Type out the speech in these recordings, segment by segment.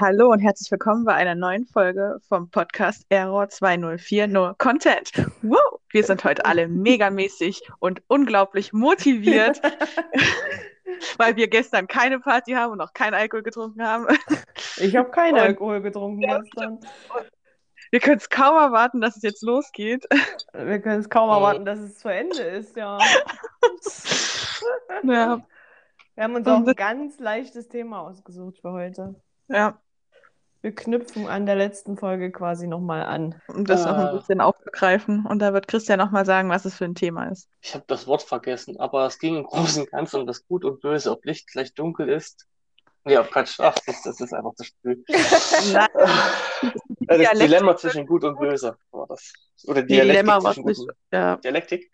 Hallo und herzlich willkommen bei einer neuen Folge vom Podcast Error 204 No Content. Wow, wir sind heute alle megamäßig und unglaublich motiviert, weil wir gestern keine Party haben und auch keinen Alkohol getrunken haben. Ich habe keinen Und- Alkohol getrunken Ja. gestern. Wir können es kaum erwarten, dass es jetzt losgeht. Wir können es kaum erwarten, dass es zu Ende ist, ja. Ja, Wir haben uns auch ein ganz leichtes Thema ausgesucht für heute. ja. Wir knüpfen an der letzten Folge quasi nochmal an. Um das noch ein Ah. bisschen aufzugreifen. Und da wird Christian nochmal sagen, was es für ein Thema ist. Ich habe das Wort vergessen, aber es ging im Großen und Ganzen um das Gut und Böse, ob Licht gleich dunkel ist. Nee, auf Quatsch. Ach, das, das ist einfach zu früh. Nein, Äh, Das Dialektik Dilemma zwischen Gut und Böse war das. Oder Dilemma Dialektik war zwischen nicht. Gut und Ja. Dialektik?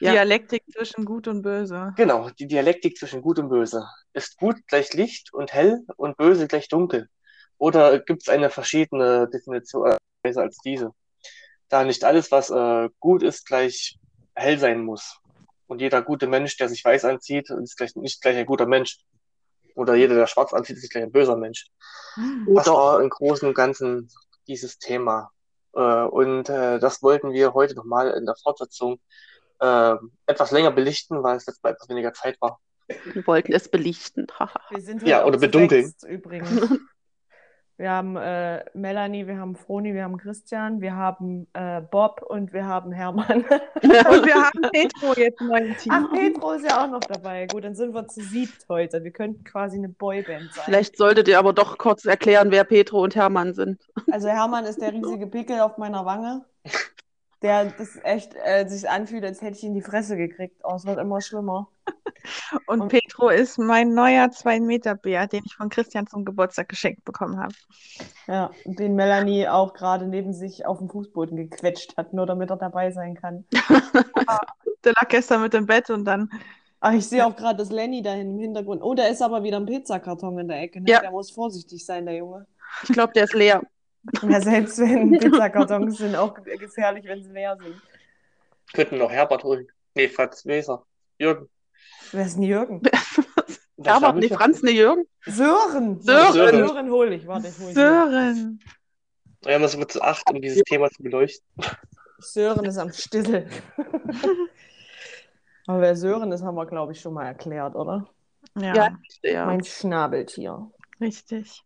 Ja. Dialektik zwischen Gut und Böse. Genau, die Dialektik zwischen Gut und Böse. Ist Gut gleich Licht und hell und Böse gleich dunkel? Oder gibt es eine verschiedene Definition besser als diese? Da nicht alles, was äh, gut ist, gleich hell sein muss. Und jeder gute Mensch, der sich weiß anzieht, ist gleich, nicht gleich ein guter Mensch. Oder jeder, der schwarz anzieht, ist gleich ein böser Mensch. Oh, Das doch. war im Großen und Ganzen dieses Thema. Äh, und äh, das wollten wir heute nochmal in der Fortsetzung äh, etwas länger belichten, weil es letztes Mal etwas weniger Zeit war. Wir wollten es belichten. Haha. Wir sind Ja, oder bedunkeln. übrigens. Wir haben äh, Melanie, wir haben Froni, wir haben Christian, wir haben äh, Bob und wir haben Hermann. Und wir haben Petro jetzt neu im Team. Ach, Petro ist ja auch noch dabei. Gut, dann sind wir zu siebt heute. Wir könnten quasi eine Boyband sein. Vielleicht solltet ihr aber doch kurz erklären, wer Petro und Hermann sind. Also Hermann ist der riesige Pickel auf meiner Wange, der das echt äh, sich anfühlt, als hätte ich in die Fresse gekriegt. Oh, es wird immer schlimmer. Und Petro ist mein neuer 2-Meter-Bär, den ich von Christian zum Geburtstag geschenkt bekommen habe. Ja, den Melanie auch gerade neben sich auf dem Fußboden gequetscht hat, nur damit er dabei sein kann. Der lag gestern mit im Bett und dann, Ach, ich sehe auch gerade das Lenny da im Hintergrund. Oh, da ist aber wieder ein Pizzakarton in der Ecke. Ne? Ja. Der muss vorsichtig sein, der Junge. Ich glaube, der ist leer. Ja, selbst wenn Pizzakartons sind auch gefährlich, wenn sie leer sind. Könnten noch Herbert holen. Nee, Franz Weser. Jürgen. Wer ist denn Jürgen? Herbert, nee, Franz, nee, Jürgen. Sören! Sören. Sören hole ich. Warte, ich hole. Sören. Ja, das wird zu acht, um dieses Thema zu beleuchten. Sören ist am Stissel. Aber wer Sören ist, haben wir, glaube ich, schon mal erklärt, oder? Ja, Ja. Mein Schnabeltier. richtig.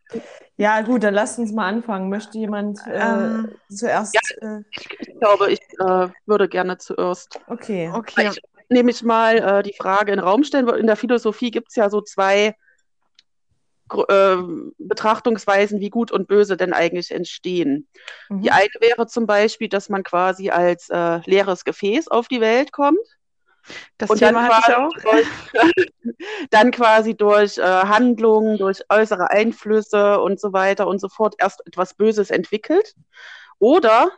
Ja, gut, dann lasst uns mal anfangen. Möchte jemand äh, Ähm, zuerst? Äh, Ich glaube, ich äh, würde gerne zuerst. okay. Okay. Ich nehme ich mal äh, die Frage in den Raum stellen. In der Philosophie gibt es ja so zwei äh, Betrachtungsweisen, wie Gut und Böse denn eigentlich entstehen. Mhm. Die eine wäre zum Beispiel, dass man quasi als äh, leeres Gefäß auf die Welt kommt. Das Und dann Thema ich quasi, auch. durch, dann quasi durch äh, Handlungen, durch äußere Einflüsse und so weiter und so fort erst etwas Böses entwickelt. Oder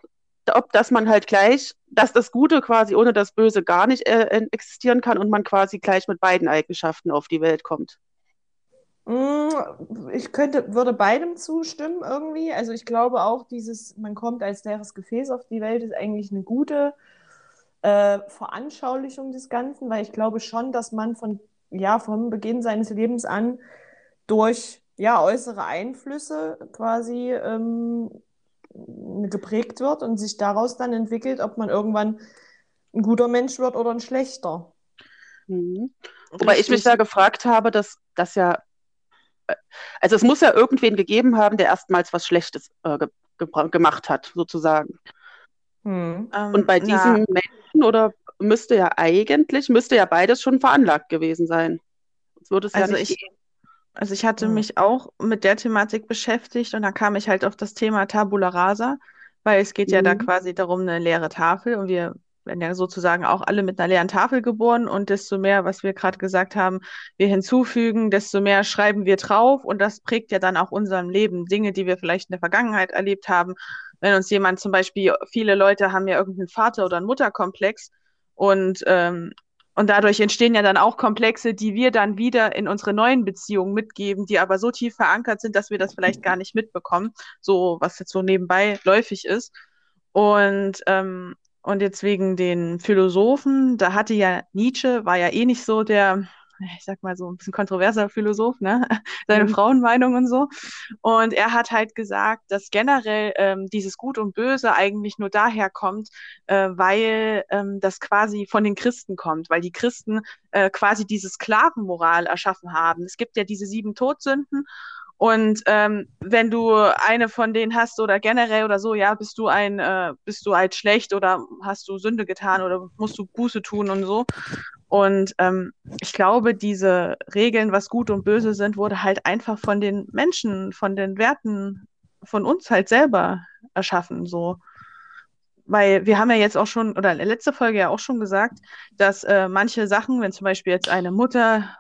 ob dass man halt gleich, dass das Gute quasi ohne das Böse gar nicht äh, existieren kann und man quasi gleich mit beiden Eigenschaften auf die Welt kommt. Mm, Ich könnte, würde beidem zustimmen irgendwie. Also ich glaube auch, dieses, man kommt als leeres Gefäß auf die Welt, ist eigentlich eine gute äh, Veranschaulichung des Ganzen, weil ich glaube schon, dass man von, ja, vom Beginn seines Lebens an durch ja, äußere Einflüsse quasi ähm, geprägt wird und sich daraus dann entwickelt, ob man irgendwann ein guter Mensch wird oder ein schlechter. Mhm. Wobei ich mich da gefragt habe, dass das ja, äh, also es muss ja irgendwen gegeben haben, der erstmals was Schlechtes äh, ge gemacht hat, sozusagen. Hm. Ähm, Und bei na, diesen Menschen oder müsste ja eigentlich, müsste ja beides schon veranlagt gewesen sein. Sonst würde es ja Also nicht ich- gehen. Also ich hatte Ja. mich auch mit der Thematik beschäftigt und da kam ich halt auf das Thema Tabula Rasa, weil es geht ja da Mhm. quasi darum, eine leere Tafel und wir werden ja sozusagen auch alle mit einer leeren Tafel geboren und desto mehr, was wir gerade gesagt haben, wir hinzufügen, desto mehr schreiben wir drauf und das prägt ja dann auch unserem Leben Dinge, die wir vielleicht in der Vergangenheit erlebt haben. Wenn uns jemand zum Beispiel, viele Leute haben ja irgendeinen Vater- oder einen Mutterkomplex und ähm, und dadurch entstehen ja dann auch Komplexe, die wir dann wieder in unsere neuen Beziehungen mitgeben, die aber so tief verankert sind, dass wir das vielleicht gar nicht mitbekommen, so was jetzt so nebenbei läufig ist. Und, ähm, und jetzt wegen den Philosophen, da hatte ja Nietzsche, war ja eh nicht so der ich sag mal so ein bisschen kontroverser Philosoph, ne? Seine Mhm. Frauenmeinung und so. Und er hat halt gesagt, dass generell ähm, dieses Gut und Böse eigentlich nur daher kommt, äh, weil ähm, das quasi von den Christen kommt, weil die Christen äh, quasi diese Sklavenmoral erschaffen haben. Es gibt ja diese sieben Todsünden und ähm, wenn du eine von denen hast oder generell oder so, ja, bist du ein, äh, bist du halt schlecht oder hast du Sünde getan oder musst du Buße tun und so. Und ähm, ich glaube, diese Regeln, was gut und böse sind, wurde halt einfach von den Menschen, von den Werten, von uns halt selber erschaffen, so. Weil wir haben ja jetzt auch schon, oder in der letzten Folge ja auch schon gesagt, dass äh, manche Sachen, wenn zum Beispiel jetzt eine Mutter,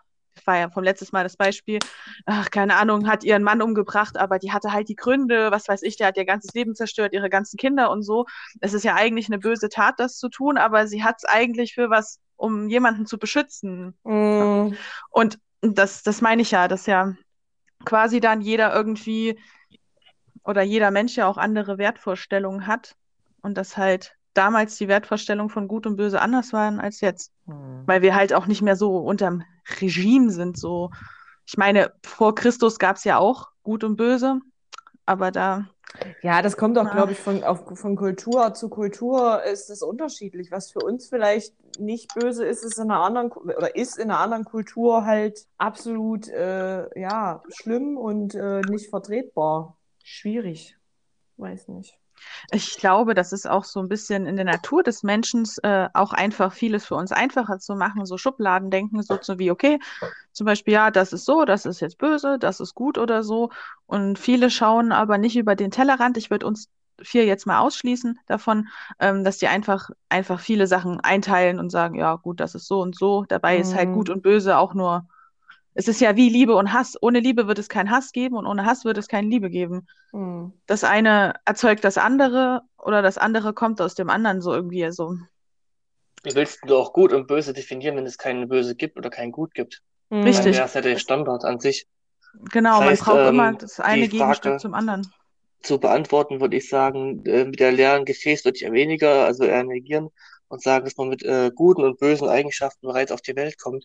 war ja vom letztes Mal das Beispiel, ach, keine Ahnung, hat ihren Mann umgebracht, aber die hatte halt die Gründe, was weiß ich, der hat ihr ganzes Leben zerstört, ihre ganzen Kinder und so. Es ist ja eigentlich eine böse Tat, das zu tun, aber sie hat es eigentlich für was, um jemanden zu beschützen. Mm, Und das, das meine ich ja, dass ja quasi dann jeder irgendwie oder jeder Mensch ja auch andere Wertvorstellungen hat und dass halt damals die Wertvorstellungen von Gut und Böse anders waren als jetzt, hm. weil wir halt auch nicht mehr so unterm Regime sind. So, ich meine, vor Christus gab es ja auch Gut und Böse, aber da, Ja, das kommt auch, glaube ich, von, auf, von Kultur zu Kultur ist es unterschiedlich. Was für uns vielleicht nicht böse ist, ist in einer anderen oder ist in einer anderen Kultur halt absolut äh, ja, schlimm und äh, nicht vertretbar. Schwierig. Weiß nicht. Ich glaube, das ist auch so ein bisschen in der Natur des Menschen, äh, auch einfach vieles für uns einfacher zu machen, so Schubladendenken, so zu wie, okay, zum Beispiel, ja, das ist so, das ist jetzt böse, das ist gut oder so. Und viele schauen aber nicht über den Tellerrand. Ich würde uns vier jetzt mal ausschließen davon, ähm, dass die einfach, einfach viele Sachen einteilen und sagen, ja, gut, das ist so und so. Dabei ist halt Mhm. gut und böse auch nur, es ist ja wie Liebe und Hass. Ohne Liebe wird es keinen Hass geben und ohne Hass wird es keine Liebe geben. Hm. Das eine erzeugt das andere oder das andere kommt aus dem anderen so irgendwie so. Wie willst du auch gut und böse definieren, wenn es kein Böse gibt oder kein Gut gibt? Hm. Dann Richtig. wäre es ja der Standard an sich. Genau, Das man heißt, braucht ähm, immer das eine Gegenstück zum anderen. Zu beantworten würde ich sagen, äh, mit der leeren Gefäß würde ich eher weniger, also eher negieren und sagen, dass man mit äh, guten und bösen Eigenschaften bereits auf die Welt kommt,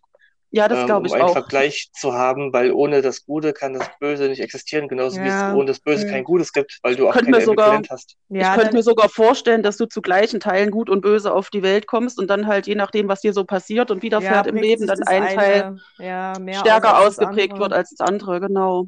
Ja, das ähm, glaube um ich einen auch. Vergleich zu haben, weil ohne das Gute kann das Böse nicht existieren, genauso wie Ja. es ohne das Böse Hm. kein Gutes gibt, weil du auch Könnte kein Äquivalent hast. Ich Ja, könnte dann, mir sogar vorstellen, dass du zu gleichen Teilen gut und böse auf die Welt kommst und dann halt je nachdem, was dir so passiert und ja, widerfährt im prägt Leben, dann ein Teil eine ja, mehr stärker ausgeprägt wird als das andere, genau.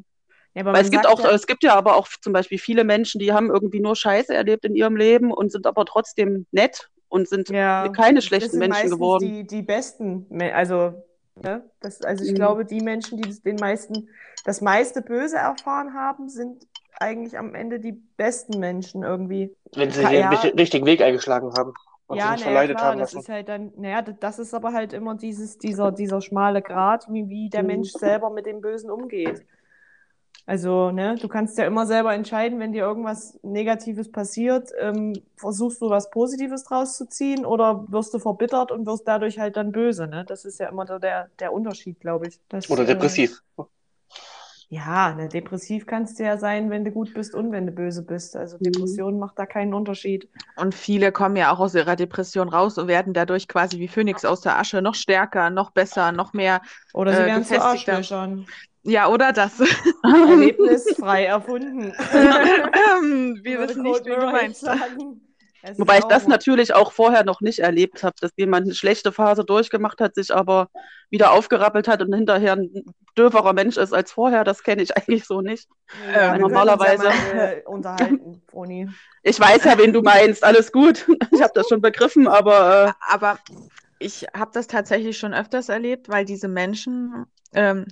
Ja, aber Weil es gibt auch, ja, es gibt ja aber auch zum Beispiel viele Menschen, die haben irgendwie nur Scheiße erlebt in ihrem Leben und sind aber trotzdem nett und sind ja, keine das schlechten sind Menschen geworden. die, die besten, also, ne? Das, also ich Mhm. glaube, die Menschen, die das- den meisten, das meiste Böse erfahren haben, sind eigentlich am Ende die besten Menschen irgendwie. Wenn sie den ja. richt- richtigen Weg eingeschlagen haben und sich Ja, nicht naja, klar, haben das lassen. ist halt dann, naja, das ist aber halt immer dieses, dieser, dieser schmale Grat, wie, wie der Mhm. Mensch selber mit dem Bösen umgeht. Also, ne, du kannst ja immer selber entscheiden, wenn dir irgendwas Negatives passiert, ähm, versuchst du was Positives draus zu ziehen oder wirst du verbittert und wirst dadurch halt dann böse, ne? Das ist ja immer so der, der Unterschied, glaube ich. Das, Oder äh, depressiv. ja, ne, depressiv kannst du ja sein, wenn du gut bist und wenn du böse bist. Also Mhm. Depression macht da keinen Unterschied. Und viele kommen ja auch aus ihrer Depression raus und werden dadurch quasi wie Phönix aus der Asche noch stärker, noch besser, noch mehr. Oder sie Äh, werden zu. Arschlöchern. Ja, oder das. Erlebnisfrei erfunden. Ähm, Wir wissen nicht, wie du meinst. Wobei ich das natürlich auch vorher noch nicht erlebt habe, dass jemand eine schlechte Phase durchgemacht hat, sich aber wieder aufgerappelt hat und hinterher ein döverer Mensch ist als vorher. Das kenne ich eigentlich so nicht. Ja, Ähm, wir können uns normalerweise- Ja mal, äh, unterhalten, Froni. Ich weiß ja, wen du meinst. Alles gut. Ich habe das schon begriffen, aber Aber ich habe das tatsächlich schon öfters erlebt, weil diese Menschen, ähm,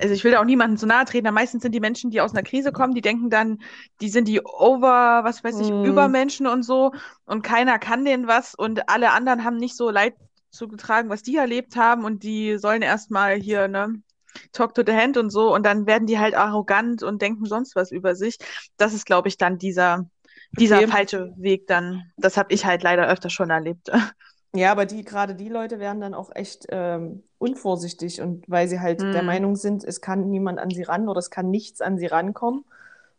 also ich will da auch niemandem zu nahe treten, aber meistens sind die Menschen, die aus einer Krise kommen, die denken dann, die sind die over, was weiß ich, Mm. Übermenschen und so und keiner kann denen was und alle anderen haben nicht so Leid zugetragen, was die erlebt haben und die sollen erstmal hier, ne, talk to the hand und so und dann werden die halt arrogant und denken sonst was über sich. Das ist, glaube ich, dann dieser, dieser Okay. falsche Weg dann. Das habe ich halt leider öfter schon erlebt. Ja, aber die, gerade die Leute werden dann auch echt ähm, unvorsichtig und weil sie halt der Mhm. Meinung sind, es kann niemand an sie ran oder es kann nichts an sie rankommen.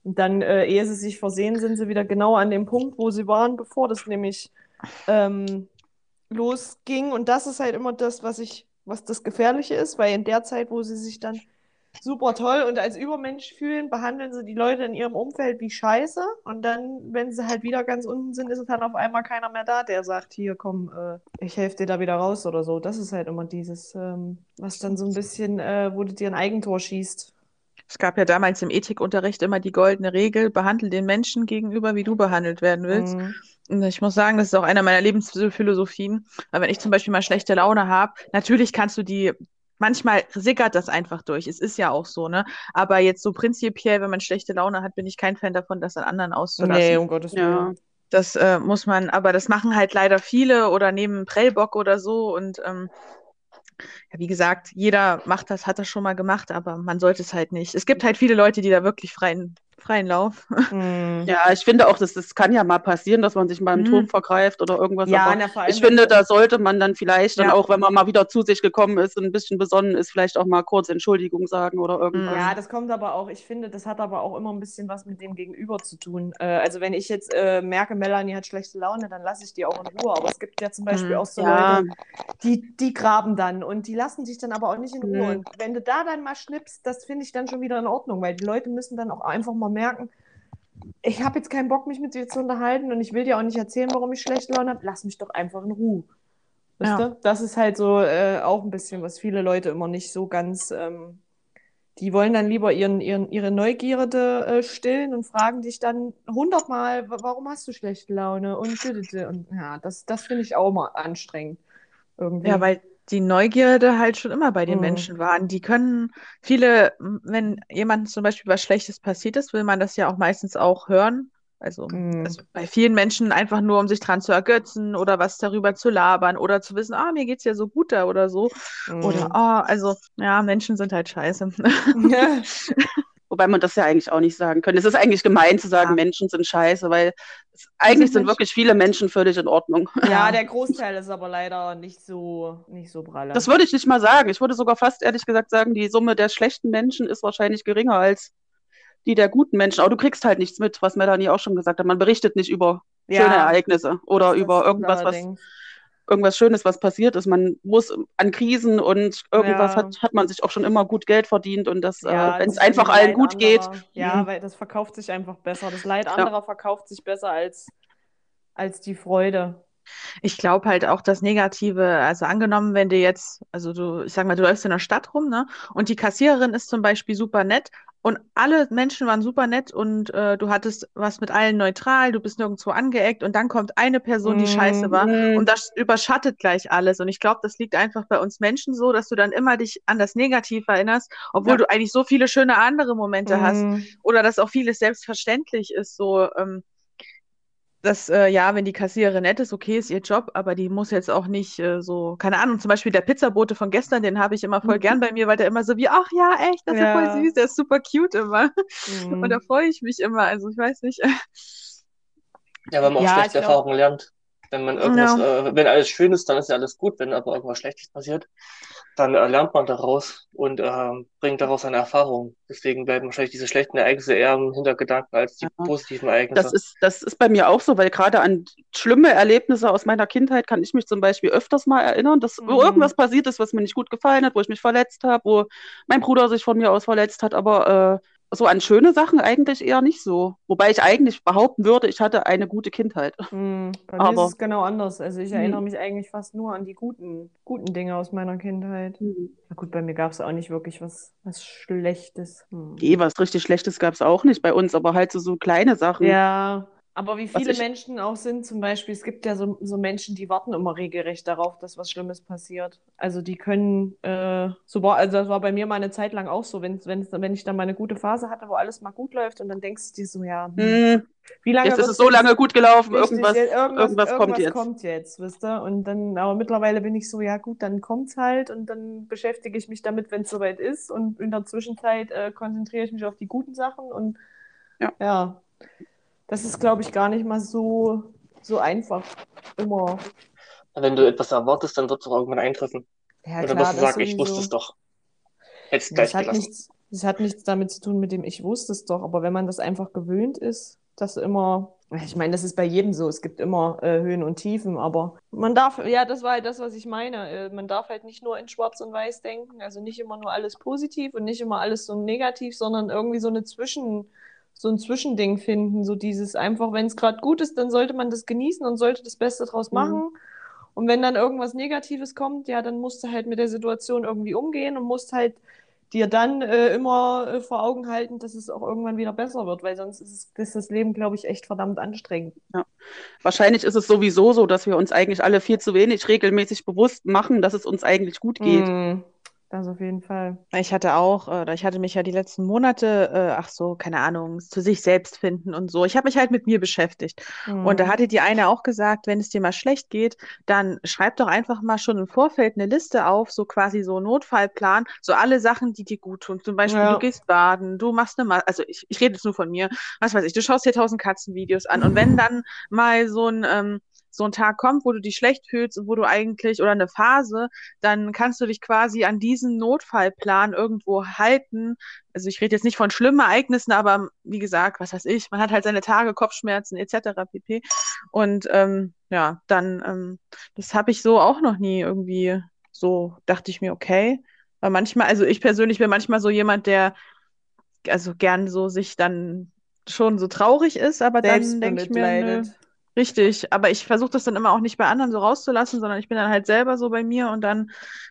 Und dann, äh, ehe sie sich versehen, sind sie wieder genau an dem Punkt, wo sie waren, bevor das nämlich ähm, losging. Und das ist halt immer das, was ich was das Gefährliche ist, weil in der Zeit, wo sie sich dann super toll und als Übermensch fühlen, behandeln sie die Leute in ihrem Umfeld wie Scheiße. Und dann, wenn sie halt wieder ganz unten sind, ist dann auf einmal keiner mehr da, der sagt, hier komm, äh, ich helfe dir da wieder raus oder so. Das ist halt immer dieses, ähm, was dann so ein bisschen, äh, wo du dir ein Eigentor schießt. Es gab ja damals im Ethikunterricht immer die goldene Regel, behandle den Menschen gegenüber, wie du behandelt werden willst. Mhm. Und ich muss sagen, das ist auch einer meiner Lebensphilosophien. Weil wenn ich zum Beispiel mal schlechte Laune habe, natürlich kannst du die, manchmal sickert das einfach durch. Es ist ja auch so, ne? Aber jetzt so prinzipiell, wenn man schlechte Laune hat, bin ich kein Fan davon, das an anderen auszulassen. Nee, um Gottes Willen. Ja. Das äh, muss man, aber das machen halt leider viele oder nehmen Prellbock oder so und ähm, ja, wie gesagt, jeder macht das, hat das schon mal gemacht, aber man sollte es halt nicht. Es gibt halt viele Leute, die da wirklich freien, freien Lauf. Mhm. Ja, ich finde auch, dass das kann ja mal passieren, dass man sich mal im Mhm. Turm vergreift oder irgendwas. Ja, aber na, vor allem, ich finde, da sollte man dann vielleicht dann Ja. auch, wenn man mal wieder zu sich gekommen ist und ein bisschen besonnen ist, vielleicht auch mal kurz Entschuldigung sagen oder irgendwas. Ja, das kommt aber auch, ich finde, das hat aber auch immer ein bisschen was mit dem Gegenüber zu tun. Äh, also wenn ich jetzt äh, merke, Melanie hat schlechte Laune, dann lasse ich die auch in Ruhe. Aber es gibt ja zum Beispiel Mhm. auch so Ja. Leute, die, die graben dann und die lassen dich dann aber auch nicht in Ruhe. Mhm. Und wenn du da dann mal schnippst, das finde ich dann schon wieder in Ordnung, weil die Leute müssen dann auch einfach mal merken, ich habe jetzt keinen Bock, mich mit dir zu unterhalten und ich will dir auch nicht erzählen, warum ich schlechte Laune habe. Lass mich doch einfach in Ruhe. Weißt Ja. du? Das ist halt so äh, auch ein bisschen, was viele Leute immer nicht so ganz. Ähm, die wollen dann lieber ihren, ihren, ihre Neugierde äh, stillen und fragen dich dann hundertmal, "Wa- warum hast du schlechte Laune? Und, und ja, das, das finde ich auch mal anstrengend. Irgendwie. Ja, weil die Neugierde halt schon immer bei den Mhm. Menschen waren. Die können viele, wenn jemandem zum Beispiel was Schlechtes passiert ist, will man das ja auch meistens auch hören. Also, Mhm. also bei vielen Menschen einfach nur, um sich dran zu ergötzen oder was darüber zu labern oder zu wissen, ah, mir geht's ja so gut da oder so. Oder, Mhm. ah, also, ja, Menschen sind halt scheiße. Ja. Wobei man das ja eigentlich auch nicht sagen könnte. Es ist eigentlich gemein zu sagen, Ja. Menschen sind scheiße, weil es, eigentlich sind wirklich viele Menschen völlig in Ordnung. ja, der Großteil ist aber leider nicht so, nicht so pralle. Das würde ich nicht mal sagen. Ich würde sogar fast ehrlich gesagt sagen, die Summe der schlechten Menschen ist wahrscheinlich geringer als die der guten Menschen. Aber du kriegst halt nichts mit, was Melanie auch schon gesagt hat. Man berichtet nicht über Ja, schöne Ereignisse oder über irgendwas, was. Irgendwas Schönes, was passiert ist. Man muss an Krisen und irgendwas Ja. hat, hat man sich auch schon immer gut Geld verdient und das, Ja, äh, wenn es einfach allen Leid gut geht. anderer. Ja, Mhm. weil das verkauft sich einfach besser. Das Leid anderer verkauft sich besser als, als die Freude. Ich glaube halt auch das Negative, also angenommen, wenn du jetzt, also du, ich sag mal, du läufst in der Stadt rum, ne? Und die Kassiererin ist zum Beispiel super nett und alle Menschen waren super nett und äh, du hattest was mit allen neutral, du bist nirgendwo angeeckt und dann kommt eine Person, die scheiße war Mhm. und das überschattet gleich alles. Und ich glaube, das liegt einfach bei uns Menschen so, dass du dann immer dich an das Negative erinnerst, obwohl Ja. du eigentlich so viele schöne andere Momente hast Mhm. oder dass auch vieles selbstverständlich ist, so, ähm, dass, äh, ja, wenn die Kassiererin nett ist, okay, ist ihr Job, aber die muss jetzt auch nicht äh, so, keine Ahnung, zum Beispiel der Pizzabote von gestern, den habe ich immer voll gern bei mir, weil der immer so wie, ach ja, echt, das ist ja Ja. voll süß, der ist super cute immer. Mhm. Und da freue ich mich immer, also ich weiß nicht. Ja, weil man Ja, auch schlechte Erfahrungen lernt. Wenn man irgendwas, äh, wenn alles schön ist, dann ist ja alles gut. Wenn aber irgendwas Schlechtes passiert, dann äh, lernt man daraus und ähm, bringt daraus eine Erfahrung. Deswegen bleiben wahrscheinlich diese schlechten Ereignisse eher im Hintergedanken als die Ja. positiven Ereignisse. Das ist, das ist bei mir auch so, weil gerade an schlimme Erlebnisse aus meiner Kindheit kann ich mich zum Beispiel öfters mal erinnern, dass Mhm. wo irgendwas passiert ist, was mir nicht gut gefallen hat, wo ich mich verletzt habe, wo mein Bruder sich von mir aus verletzt hat, aber äh, so an schöne Sachen eigentlich eher nicht so. Wobei ich eigentlich behaupten würde, ich hatte eine gute Kindheit. Mhm. Bei mir Aber- ist es genau anders. Also ich erinnere mich eigentlich fast nur an die guten, guten Dinge aus meiner Kindheit. Na gut, bei mir gab es auch nicht wirklich was, was Schlechtes. Hm. Nee, was richtig Schlechtes gab es auch nicht bei uns, aber halt so, so kleine Sachen. Ja, aber wie viele ich- Menschen auch sind, zum Beispiel, es gibt ja so, so Menschen, die warten immer regelrecht darauf, dass was Schlimmes passiert. Also die können, äh, so war, also das war bei mir mal eine Zeit lang auch so, wenn, wenn, wenn ich dann mal eine gute Phase hatte, wo alles mal gut läuft und dann denkst du dir so, ja, hm, Hm, wie lange jetzt ist es so lange gut gelaufen, irgendwas, jetzt- irgendwas, irgendwas kommt irgendwas jetzt. kommt jetzt, wisst ihr? Und dann, aber mittlerweile bin ich so, ja gut, dann kommt's halt und dann beschäftige ich mich damit, wenn es soweit ist. Und in der Zwischenzeit äh, konzentriere ich mich auf die guten Sachen und Ja. ja, das ist, glaube ich, gar nicht mal so, so einfach immer. Wenn du etwas erwartest, dann wird es auch irgendwann eintreffen. Ja, klar, wirst du das sagen, ich wusste es doch. Hättest Das gleich hat gelassen. nichts, das hat nichts damit zu tun mit dem, ich wusste es doch, aber wenn man das einfach gewöhnt ist, dass immer Ich meine, das ist bei jedem so. Es gibt immer äh, Höhen und Tiefen, aber man darf, ja, das war halt das, was ich meine. Äh, man darf halt nicht nur in Schwarz und Weiß denken, also nicht immer nur alles positiv und nicht immer alles so negativ, sondern irgendwie so eine Zwischen, so ein Zwischending finden. So dieses einfach, wenn es gerade gut ist, dann sollte man das genießen und sollte das Beste draus Mhm. machen. Und wenn dann irgendwas Negatives kommt, ja, dann musst du halt mit der Situation irgendwie umgehen und musst halt dir dann äh, immer äh, vor Augen halten, dass es auch irgendwann wieder besser wird, weil sonst ist, es, ist das Leben, glaube ich, echt verdammt anstrengend. Wahrscheinlich ist es sowieso so, dass wir uns eigentlich alle viel zu wenig regelmäßig bewusst machen, dass es uns eigentlich gut geht. Mm, das auf jeden Fall. Ich hatte auch, äh, oder ich hatte mich ja die letzten Monate, äh, ach so, keine Ahnung, zu sich selbst finden und so. Ich habe mich halt mit mir beschäftigt. Und da Mm. hatte die eine auch gesagt, wenn es dir mal schlecht geht, dann schreib doch einfach mal schon im Vorfeld eine Liste auf, so quasi so Notfallplan, so alle Sachen, die dir gut tun. Zum Beispiel, Ja. du gehst baden, du machst eine, Ma also ich, ich rede jetzt nur von mir, was weiß ich, du schaust dir tausend Katzenvideos an. Und wenn dann mal so ein, ähm, so ein Tag kommt, wo du dich schlecht fühlst und wo du eigentlich, oder eine Phase, dann kannst du dich quasi an diesen Notfallplan irgendwo halten. Also ich rede jetzt nicht von schlimmen Ereignissen, aber wie gesagt, was weiß ich, man hat halt seine Tage, Kopfschmerzen etc. pp. Und ähm, ja, dann, ähm, das habe ich so auch noch nie irgendwie so, dachte ich mir, okay. Weil manchmal, also ich persönlich bin manchmal so jemand, der also gern so sich dann schon so traurig ist, aber dann denke ich mir, nö. Richtig, aber ich versuche das dann immer auch nicht bei anderen so rauszulassen, sondern ich bin dann halt selber so bei mir und dann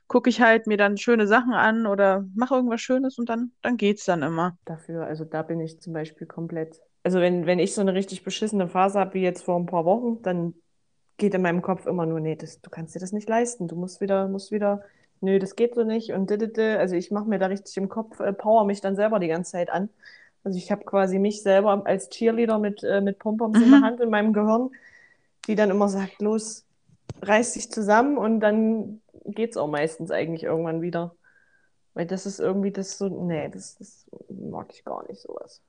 gucke ich halt mir dann schöne Sachen an oder mache irgendwas Schönes und dann, dann geht's dann immer. Dafür, also da bin ich zum Beispiel komplett. Also wenn, wenn ich so eine richtig beschissene Phase habe, wie jetzt vor ein paar Wochen, dann geht in meinem Kopf immer nur, nee, das, du kannst dir das nicht leisten. Du musst wieder, musst wieder, nö, das geht so nicht und didede. Also ich mache mir da richtig im Kopf, äh, power mich dann selber die ganze Zeit an. Also ich habe quasi mich selber als Cheerleader mit, äh, mit Pompoms in der Mhm. Hand in meinem Gehirn, die dann immer sagt, los, reiß dich zusammen und dann geht's auch meistens eigentlich irgendwann wieder. Weil das ist irgendwie das so, nee, das, das mag ich gar nicht, sowas.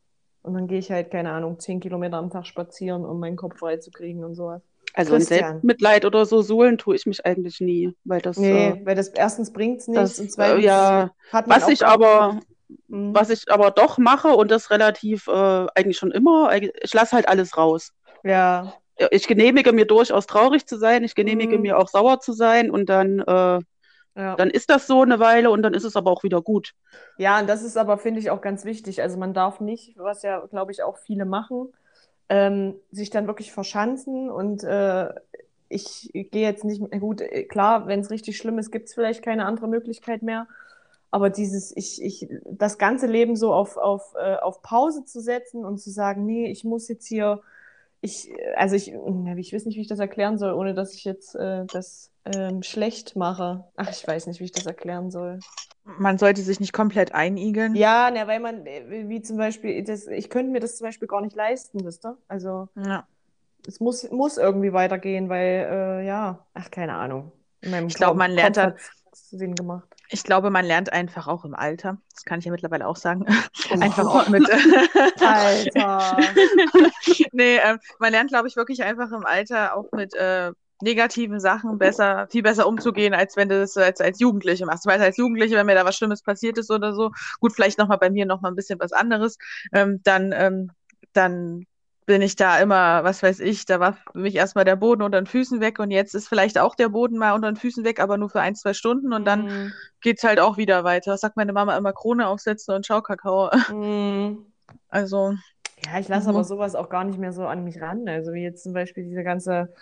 Und dann gehe ich halt, keine Ahnung, zehn Kilometer am Tag spazieren, um meinen Kopf frei zu kriegen und sowas. Also Christian. Selbstmitleid oder so suhlen tue ich mich eigentlich nie, weil das, Nee, äh, weil das erstens bringt's nichts das und äh, zweitens ja, hat man was ich aber, Mhm. Was ich aber doch mache und das relativ äh, eigentlich schon immer, ich lasse halt alles raus. Ja, Ich genehmige mir durchaus traurig zu sein, ich genehmige Mhm. mir auch sauer zu sein und dann, äh, ja. dann ist das so eine Weile und dann ist es aber auch wieder gut. Ja, und das ist aber, finde ich, auch ganz wichtig. Also man darf nicht, was ja, glaube ich, auch viele machen, ähm, sich dann wirklich verschanzen und äh, ich gehe jetzt nicht, gut, äh, klar, wenn es richtig schlimm ist, gibt es vielleicht keine andere Möglichkeit mehr. Aber dieses, ich, ich, das ganze Leben so auf, auf, äh, auf Pause zu setzen und zu sagen, nee, ich muss jetzt hier, ich, also ich, ich weiß nicht, wie ich das erklären soll, ohne dass ich jetzt äh, das ähm, schlecht mache. Ach, ich weiß nicht, wie ich das erklären soll. Man sollte sich nicht komplett einigeln. Ja, ne, weil man, äh, wie zum Beispiel, das, ich könnte mir das zum Beispiel gar nicht leisten, wisst ihr? Also Ja. es muss, muss irgendwie weitergehen, weil, äh, ja, ach, keine Ahnung. In meinem Ich glaube, man lernt dann- Sinn gemacht. Ich glaube, man lernt einfach auch im Alter. Das kann ich ja mittlerweile auch sagen. Oh. Einfach auch mit. Alter. nee, ähm, man lernt, glaube ich, wirklich einfach im Alter auch mit äh, negativen Sachen besser, viel besser umzugehen, als wenn du das als, als Jugendliche machst. Weiß, als Jugendliche, wenn mir da was Schlimmes passiert ist oder so, gut, vielleicht nochmal bei mir nochmal ein bisschen was anderes, ähm, dann, ähm, dann bin ich da immer, was weiß ich, da war für mich erstmal der Boden unter den Füßen weg und jetzt ist vielleicht auch der Boden mal unter den Füßen weg, aber nur für ein, zwei Stunden und dann Mm, geht's halt auch wieder weiter. Das sagt meine Mama immer Krone aufsetzen und Schaukakao. mm. Also, Ja, ich lasse Mhm. aber sowas auch gar nicht mehr so an mich ran. Also wie jetzt zum Beispiel diese ganze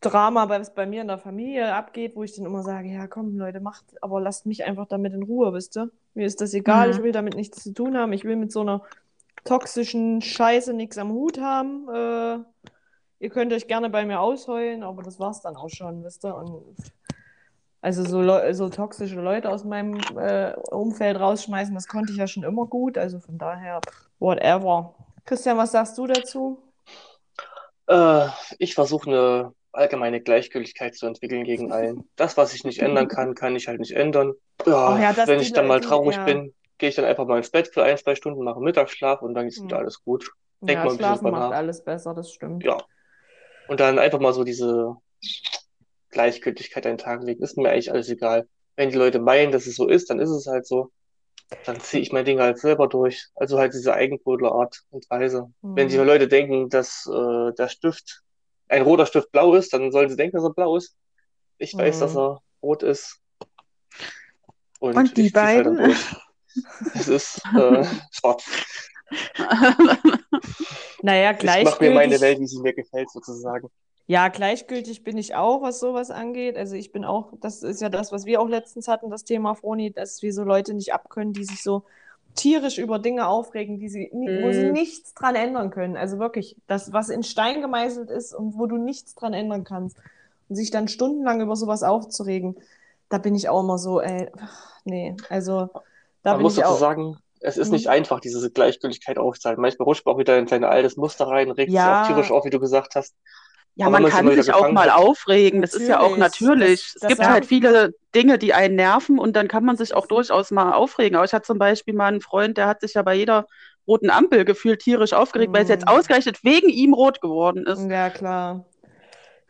Drama, was bei mir in der Familie abgeht, wo ich dann immer sage, ja komm Leute, macht, aber lasst mich einfach damit in Ruhe, wisst ihr? Mir ist das egal, Mhm. ich will damit nichts zu tun haben, ich will mit so einer toxischen Scheiße nichts am Hut haben. Äh, ihr könnt euch gerne bei mir ausheulen, aber das war's dann auch schon, wisst ihr? Und also so, so toxische Leute aus meinem äh, Umfeld rausschmeißen, das konnte ich ja schon immer gut. Also von daher, whatever. Christian, was sagst du dazu? Äh, ich versuche eine allgemeine Gleichgültigkeit zu entwickeln gegen allen. Das, was ich nicht ändern kann, kann ich halt nicht ändern. Ja, Oh ja, wenn ich dann mal traurig ja. bin, gehe ich dann einfach mal ins Bett für ein, zwei Stunden, mache Mittagsschlaf und dann ist wieder Mhm. alles gut. Denk Ja, mal ein bisschen Schlafen drüber macht nach. alles besser, das stimmt. Ja. Und dann einfach mal so diese Gleichgültigkeit an den Tag legen. Ist mir eigentlich alles egal. Wenn die Leute meinen, dass es so ist, dann ist es halt so. dann ziehe ich mein Ding halt selber durch. Also halt diese Eigenbrötlerart und Weise. Wenn die Hm. Leute denken, dass äh, der Stift, ein roter Stift blau ist, dann sollen sie denken, dass er blau ist. Ich weiß, dass Hm. er rot ist. Und, Und die halt beiden? durch. Es ist äh, schwarz. Naja, Ich mache mir meine gleichgültig. Welt, wie sie mir gefällt, sozusagen. Ja, gleichgültig bin ich auch, was sowas angeht. Also ich bin auch, das ist ja das, was wir auch letztens hatten, das Thema Froni, dass wir so Leute nicht abkönnen, die sich so tierisch über Dinge aufregen, die sie, ni- wo sie Mhm. nichts dran ändern können. Also wirklich, das, was in Stein gemeißelt ist und wo du nichts dran ändern kannst. Und sich dann stundenlang über sowas aufzuregen, da bin ich auch immer so, ey, nee, also da Man muss ich dazu auch. sagen, es ist Mhm. nicht einfach, diese Gleichgültigkeit aufzuhalten. Manchmal rutscht man auch wieder in sein altes Muster rein, regt sich Ja. auch tierisch auf, wie du gesagt hast. Ja, man sich kann sich auch mal hat. aufregen. Das ist ja auch Natürlich. natürlich. Das- Es das gibt halt viele Dinge, die einen nerven und dann kann man sich auch durchaus mal aufregen. Aber ich hatte zum Beispiel mal einen Freund, der hat sich ja bei jeder roten Ampel gefühlt tierisch aufgeregt, weil es jetzt Mhm. ausgerechnet wegen ihm rot geworden ist. Ja, klar.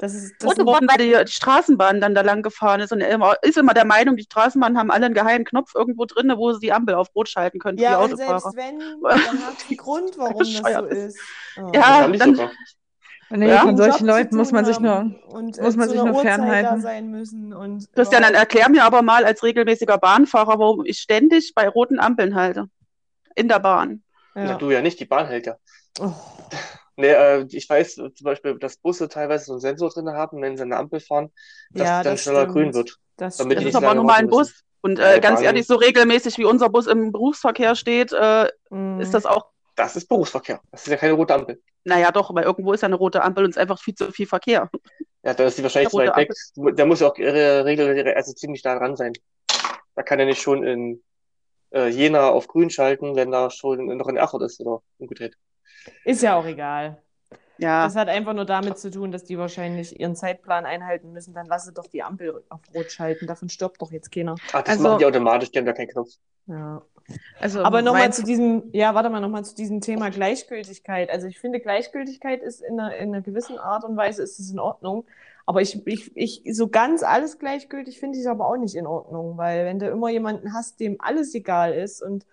Das ist, das geworden, weil die, die Straßenbahn dann da lang gefahren ist und er immer, ist immer der Meinung, die Straßenbahnen haben alle einen geheimen Knopf irgendwo drin, wo sie die Ampel auf Rot schalten können für Ja, die und Autofahrer. selbst wenn, dann hat einen Grund, warum das so ist. ist. Oh. Ja, dann-. Nee, Ja? von solchen Job Leuten muss man sich nur. und, äh, muss man zu sich nur Uhrzeit fernhalten. sein müssen. Und Christian, dann überhaupt. erklär mir aber mal als regelmäßiger Bahnfahrer, warum ich ständig bei roten Ampeln halte. In der Bahn. Na, Ja. du ja nicht, die Bahn hält ja. Oh. Nee, äh, ich weiß äh, zum Beispiel, dass Busse teilweise so einen Sensor drin haben, wenn sie an der Ampel fahren, dass Ja, es dann das schneller stimmt. grün wird. Das Damit Das ist aber nun mal ein. Bus. Und Ja, äh, ganz ehrlich, so regelmäßig wie unser Bus im Berufsverkehr steht, äh, Mm. ist das auch, Das ist Berufsverkehr. Das ist ja keine rote Ampel. naja doch, weil irgendwo ist ja eine rote Ampel und es ist einfach viel zu viel Verkehr. Ja, da ist die wahrscheinlich zu Der weit weg. Der muss ja auch ihre Regel, also ziemlich nah dran sein. Da kann er nicht schon in äh, Jena auf grün schalten, wenn da schon noch in Erfurt ist oder umgedreht. Ist ja auch egal. Ja, Das hat einfach nur damit zu tun, dass die wahrscheinlich ihren Zeitplan einhalten müssen. Dann lasse doch die Ampel auf Rot schalten. Davon stirbt doch jetzt keiner. Ah, das Also- machen die automatisch, die haben da keinen Knopf. Ja. Also Aber nochmal mein- zu diesem, ja, warte mal, nochmal zu diesem Thema Gleichgültigkeit. Also ich finde, Gleichgültigkeit ist in einer, in einer gewissen Art und Weise ist es in Ordnung. Aber ich, ich, ich, so ganz alles gleichgültig finde ich aber auch nicht in Ordnung, weil wenn du immer jemanden hast, dem alles egal ist und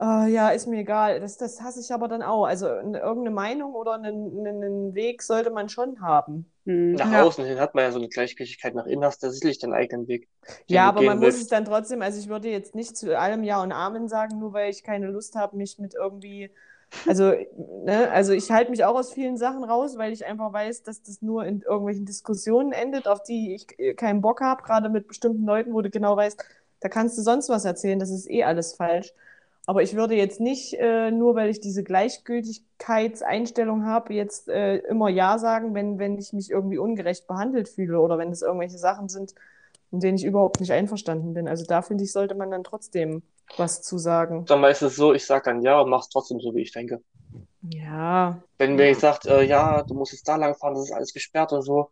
äh, ja, ist mir egal, das, das hasse ich aber dann auch. Also eine, irgendeine Meinung oder einen, einen Weg sollte man schon haben. hm. Nach Ja. außen hin hat man ja so eine Gleichgültigkeit, nach innen hast du sicherlich deinen eigenen Weg. Ja, aber man muss es dann trotzdem, also ich würde jetzt nicht zu allem Ja und Amen sagen, nur weil ich keine Lust habe, mich mit irgendwie, also, ne, also ich halte mich auch aus vielen Sachen raus, weil ich einfach weiß, dass das nur in irgendwelchen Diskussionen endet, auf die ich äh, keinen Bock habe, gerade mit bestimmten Leuten, wo du genau weißt, da kannst du sonst was erzählen, das ist eh alles falsch. Aber ich würde jetzt nicht, äh, nur weil ich diese Gleichgültigkeitseinstellung habe, jetzt äh, immer Ja sagen, wenn, wenn ich mich irgendwie ungerecht behandelt fühle oder wenn es irgendwelche Sachen sind, mit denen ich überhaupt nicht einverstanden bin. Also da finde ich, sollte man dann trotzdem was zu sagen. Dann meistens so, ich sag dann ja und mach's trotzdem so, wie ich denke. Ja, Wenn mir jemand sagt, äh, ja, du musst jetzt da lang fahren, das ist alles gesperrt oder so.